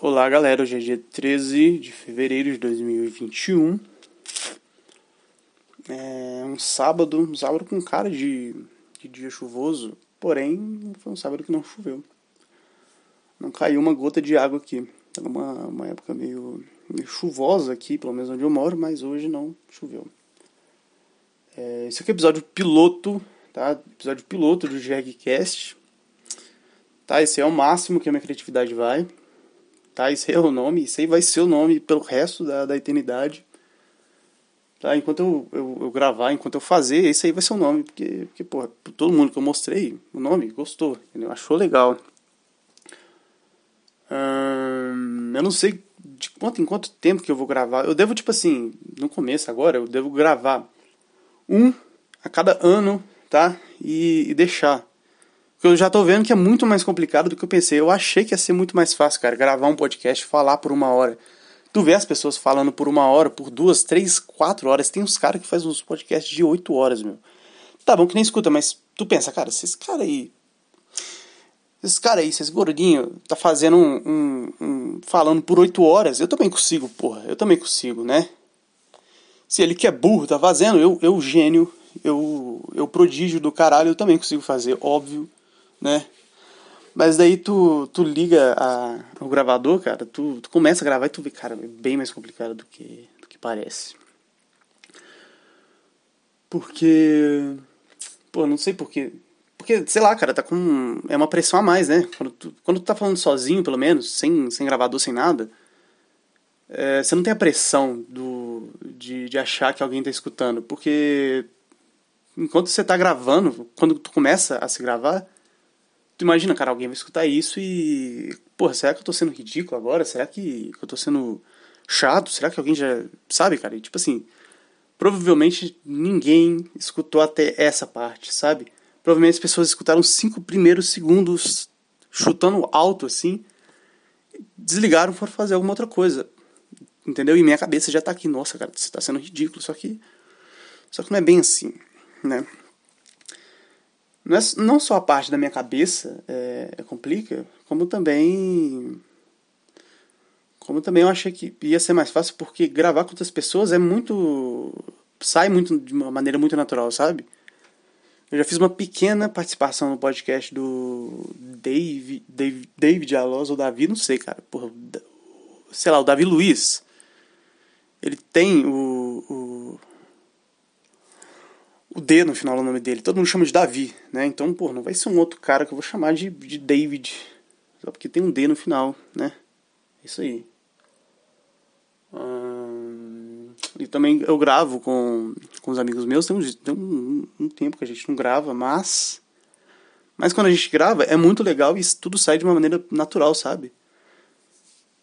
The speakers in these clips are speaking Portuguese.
Olá galera, hoje é dia 13 de fevereiro de 2021. É um sábado, um sábado com cara de, de dia chuvoso, porém foi um sábado que não choveu. Não caiu uma gota de água aqui. Era uma, uma época meio, meio chuvosa aqui, pelo menos onde eu moro, mas hoje não choveu. É, esse aqui é o episódio piloto, tá? Episódio piloto do JagCast. Tá, esse é o máximo que a minha criatividade vai tá? Esse é o nome, isso aí vai ser o nome pelo resto da, da eternidade. Tá? Enquanto eu, eu, eu, gravar, enquanto eu fazer, esse aí vai ser o nome, porque, porque porra, todo mundo que eu mostrei o nome gostou, entendeu? achou legal. Hum, eu não sei de quanto em quanto tempo que eu vou gravar. Eu devo, tipo assim, no começo agora, eu devo gravar um a cada ano, tá? E, e deixar. Porque eu já tô vendo que é muito mais complicado do que eu pensei. Eu achei que ia ser muito mais fácil, cara, gravar um podcast, falar por uma hora. Tu vê as pessoas falando por uma hora, por duas, três, quatro horas. Tem uns caras que fazem uns podcasts de oito horas, meu. Tá bom que nem escuta, mas tu pensa, cara, esses caras aí. Esses caras aí, esses gordinhos, tá fazendo um, um, um, falando por oito horas. Eu também consigo, porra. Eu também consigo, né? Se ele que é burro tá fazendo, eu, eu gênio, eu, eu prodígio do caralho, eu também consigo fazer, óbvio né? Mas daí tu, tu liga a, o gravador, cara, tu, tu começa a gravar e tu vê, cara, é bem mais complicado do que, do que parece. Porque. Pô, não sei porquê. Porque, sei lá, cara, tá com. É uma pressão a mais, né? Quando tu, quando tu tá falando sozinho, pelo menos, sem, sem gravador, sem nada, é, você não tem a pressão do, de, de achar que alguém tá escutando. Porque enquanto você tá gravando, quando tu começa a se gravar, Tu imagina, cara, alguém vai escutar isso e. Porra, será que eu tô sendo ridículo agora? Será que eu tô sendo chato? Será que alguém já. Sabe, cara? E, tipo assim. Provavelmente ninguém escutou até essa parte, sabe? Provavelmente as pessoas escutaram cinco primeiros segundos chutando alto assim. Desligaram e foram fazer alguma outra coisa. Entendeu? E minha cabeça já tá aqui. Nossa, cara, você tá sendo ridículo. Só que. Só que não é bem assim, né? Não, é, não só a parte da minha cabeça é, é, complica, como também como também eu achei que ia ser mais fácil porque gravar com outras pessoas é muito sai muito de uma maneira muito natural, sabe? Eu já fiz uma pequena participação no podcast do Dave, Dave, David Alonso ou Davi, não sei, cara. Porra, sei lá, o Davi Luiz. Ele tem o, o o D no final do nome dele. Todo mundo chama de Davi, né? Então, pô, não vai ser um outro cara que eu vou chamar de, de David. Só porque tem um D no final, né? Isso aí. Hum, e também eu gravo com, com os amigos meus. Tem, um, tem um, um tempo que a gente não grava, mas. Mas quando a gente grava, é muito legal e tudo sai de uma maneira natural, sabe?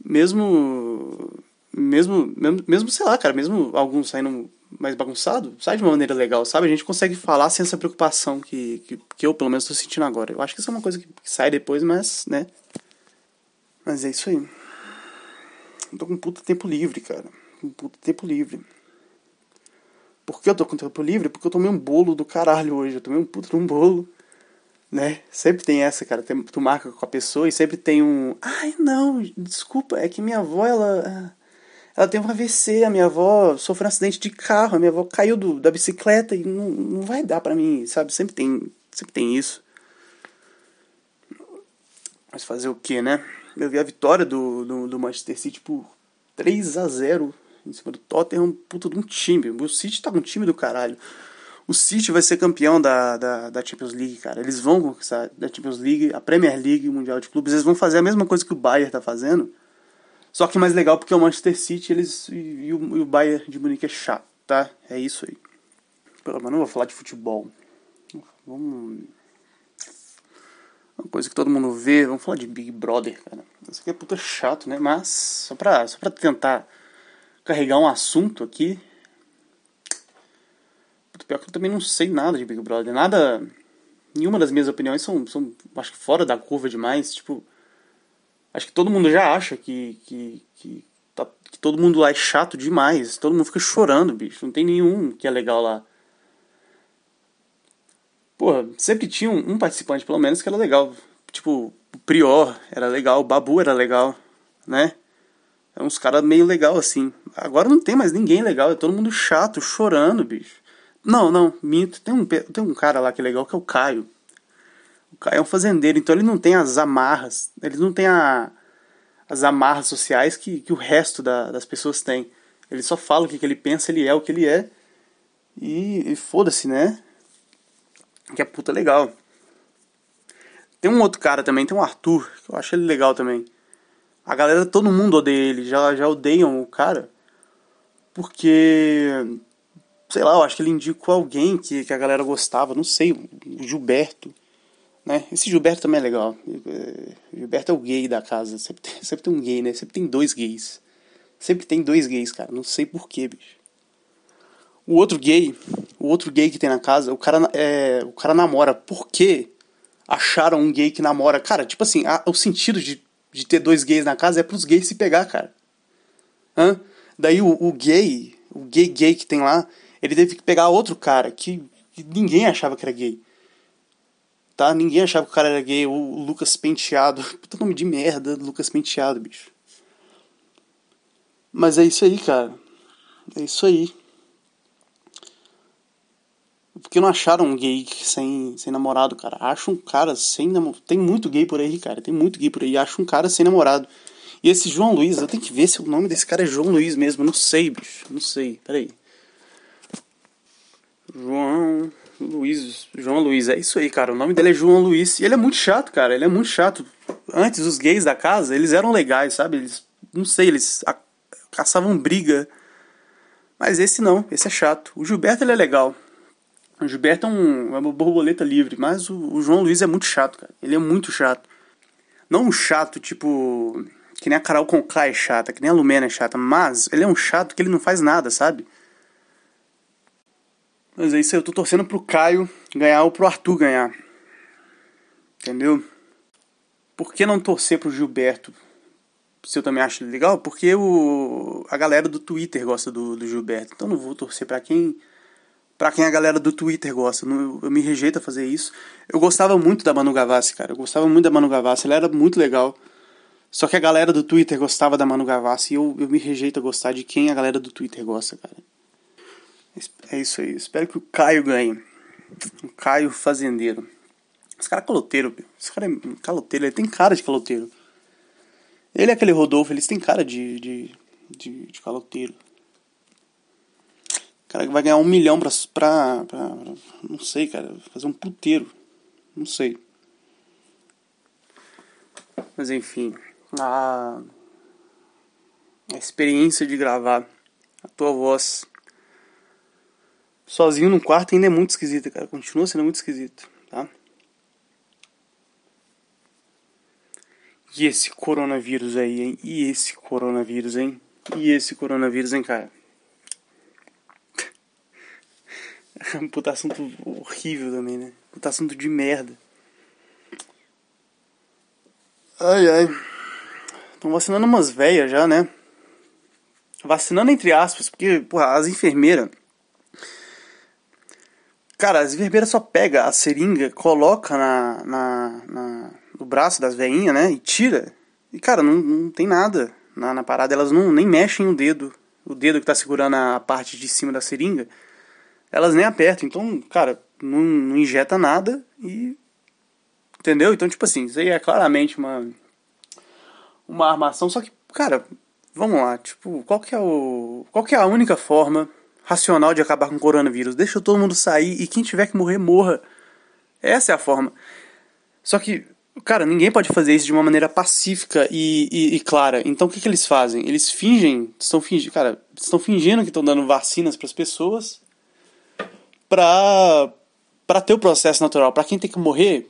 Mesmo. Mesmo, mesmo, mesmo sei lá, cara, mesmo alguns saindo mais bagunçado, sai de uma maneira legal, sabe? A gente consegue falar sem essa preocupação que, que, que eu, pelo menos, estou sentindo agora. Eu acho que isso é uma coisa que, que sai depois, mas, né? Mas é isso aí. Eu tô com puta tempo livre, cara. Com puta tempo livre. Por que eu tô com tempo livre? Porque eu tomei um bolo do caralho hoje. Eu tomei um puta de um bolo. Né? Sempre tem essa, cara. Tu marca com a pessoa e sempre tem um. Ai, não, desculpa, é que minha avó, ela ela teve um AVC, a minha avó sofreu um acidente de carro, a minha avó caiu do, da bicicleta e não, não vai dar para mim, sabe? Sempre tem, sempre tem isso. Mas fazer o que, né? Eu vi a vitória do, do, do, Manchester City por 3 a 0 em cima do Tottenham, puta de um time. O City tá um time do caralho. O City vai ser campeão da, da, da Champions League, cara. Eles vão conquistar da Champions League, a Premier League, o Mundial de Clubes. Eles vão fazer a mesma coisa que o Bayern tá fazendo só que mais legal porque o Manchester City eles, e, o, e o Bayern de Munique é chato, tá? É isso aí. Mas não vou falar de futebol. Vamos. Uma coisa que todo mundo vê, vamos falar de Big Brother, cara. Isso aqui é puta chato, né? Mas só pra, só pra tentar carregar um assunto aqui. Pior que eu também não sei nada de Big Brother. Nada. Nenhuma das minhas opiniões são, são acho que fora da curva demais. Tipo, Acho que todo mundo já acha que, que, que, tá, que todo mundo lá é chato demais. Todo mundo fica chorando, bicho. Não tem nenhum que é legal lá. Porra, sempre tinha um, um participante, pelo menos, que era legal. Tipo, o Prior era legal, o Babu era legal, né? É uns caras meio legal assim. Agora não tem mais ninguém legal, é todo mundo chato, chorando, bicho. Não, não, minto. Tem um, tem um cara lá que é legal que é o Caio. O Caio é um fazendeiro, então ele não tem as amarras, ele não tem a, as amarras sociais que, que o resto da, das pessoas tem. Ele só fala o que, que ele pensa, ele é o que ele é. E, e foda-se, né? Que é puta legal. Tem um outro cara também, tem um Arthur, que eu acho ele legal também. A galera, todo mundo odeia ele, já, já odeiam o cara. Porque, sei lá, eu acho que ele indicou alguém que, que a galera gostava, não sei, o Gilberto. Né? Esse Gilberto também é legal. Gilberto é o gay da casa. Sempre tem, sempre tem um gay, né? Sempre tem dois gays. Sempre tem dois gays, cara. Não sei porquê, bicho. O outro gay, o outro gay que tem na casa, o cara, é, o cara namora. Por quê? Acharam um gay que namora. Cara, tipo assim, a, o sentido de de ter dois gays na casa é pros gays se pegar, cara. Hã? Daí o, o gay, o gay gay que tem lá, ele teve que pegar outro cara que, que, ninguém achava que era gay. Tá? Ninguém achava que o cara era gay. O, Lucas Penteado. Puta nome de merda, Lucas Penteado, bicho. Mas é isso aí, cara. É isso aí. Porque não acharam um gay sem, sem namorado, cara. Acha um cara sem namorado. Tem muito gay por aí, cara. Tem muito gay por aí. Acha um cara sem namorado. E esse João Luiz, eu tenho que ver se o nome desse cara é João Luiz mesmo. Eu não sei, bicho. Não sei. Peraí. João Luiz. João Luiz. É isso aí, cara. O nome dele é João Luiz. E ele é muito chato, cara. Ele é muito chato. Antes, os gays da casa, eles eram legais, sabe? Eles. Não sei, eles caçavam briga. Mas esse não. Esse é chato. O Gilberto, ele é legal. O Gilberto é, um, é uma borboleta livre, mas o, o, João Luiz é muito chato, cara. Ele é muito chato. Não um chato, tipo. Que nem a Carol Conká é chata, que nem a Lumena é chata, mas ele é um chato que ele não faz nada, sabe? Mas é isso aí, eu tô torcendo pro Caio ganhar ou pro Arthur ganhar. Entendeu? Por que não torcer pro Gilberto? Se eu também acho legal? Porque o, a galera do Twitter gosta do, do Gilberto. Então não vou torcer para quem para quem a galera do Twitter gosta. Eu me rejeito a fazer isso. Eu gostava muito da Manu Gavassi, cara. Eu gostava muito da Manu Gavassi. Ela era muito legal. Só que a galera do Twitter gostava da Manu Gavassi e eu, eu me rejeito a gostar de quem a galera do Twitter gosta, cara. É isso aí. Espero que o Caio ganhe. O Caio Fazendeiro. Esse cara é caloteiro, Esse cara é caloteiro. Ele tem cara de caloteiro. Ele é aquele Rodolfo, eles têm cara de, de, de, de caloteiro cara vai ganhar um milhão pra, pra, pra, Não sei, cara. Fazer um puteiro. Não sei. Mas enfim. A, a experiência de gravar a tua voz sozinho no quarto ainda é muito esquisita, cara. Continua sendo muito esquisito, tá? E esse coronavírus aí, hein? E esse coronavírus, hein? E esse coronavírus, hein, cara? Puta assunto horrível também, né? Puta assunto de merda. Ai, ai. Estão vacinando umas velhas já, né? Vacinando entre aspas, porque, porra, as enfermeiras. Cara, as enfermeiras só pega a seringa, coloca na, na, na no braço das velhinhas, né? E tira. E, cara, não, não tem nada na, na parada. Elas não nem mexem o dedo. O dedo que tá segurando a parte de cima da seringa elas nem apertam. Então, cara, não, não injeta nada e. Entendeu? Então, tipo assim, isso aí é claramente uma. Uma armação. Só que, cara, vamos lá. Tipo, qual que é o. Qual que é a única forma racional de acabar com o coronavírus? Deixa todo mundo sair e quem tiver que morrer, morra. Essa é a forma. Só que, cara, ninguém pode fazer isso de uma maneira pacífica e, e, e clara. Então o que, que eles fazem? Eles fingem, estão fingindo, cara, estão fingindo que estão dando vacinas para as pessoas para para ter o processo natural. Para quem tem que morrer,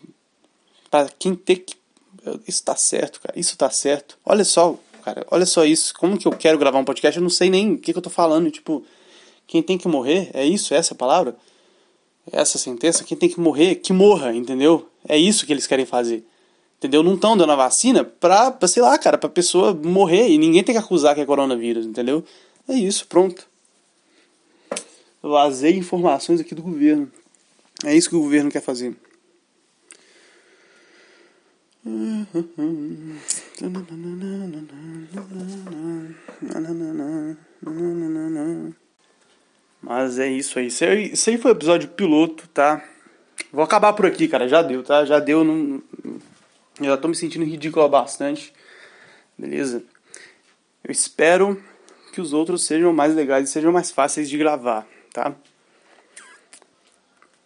para quem tem que isso tá certo, cara. Isso tá certo. Olha só, cara, olha só isso. Como que eu quero gravar um podcast? Eu não sei nem o que, que eu tô falando. Tipo, quem tem que morrer, é isso, é essa palavra? Essa sentença? Quem tem que morrer, que morra, entendeu? É isso que eles querem fazer. Entendeu? Não estão dando a vacina pra, pra, sei lá, cara, pra pessoa morrer e ninguém tem que acusar que é coronavírus, entendeu? É isso, pronto vazei informações aqui do governo. É isso que o governo quer fazer. Mas é isso aí. Isso aí, aí foi o episódio piloto, tá? Vou acabar por aqui, cara. Já deu, tá? Já deu. Não... Eu já tô me sentindo ridículo bastante. Beleza? Eu espero que os outros sejam mais legais e sejam mais fáceis de gravar, tá?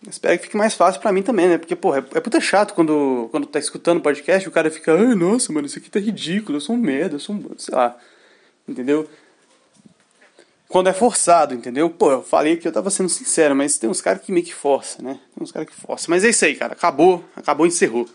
Espero que fique mais fácil para mim também, né? Porque, porra, é, é puta chato quando, quando tá escutando podcast o cara fica, ai, nossa, mano, isso aqui tá ridículo, eu sou um merda, eu sou um. sei lá. Entendeu? Quando é forçado, entendeu? Pô, eu falei que eu tava sendo sincero, mas tem uns caras que meio que força, né? Tem uns caras que força. Mas é isso aí, cara. Acabou, acabou, encerrou.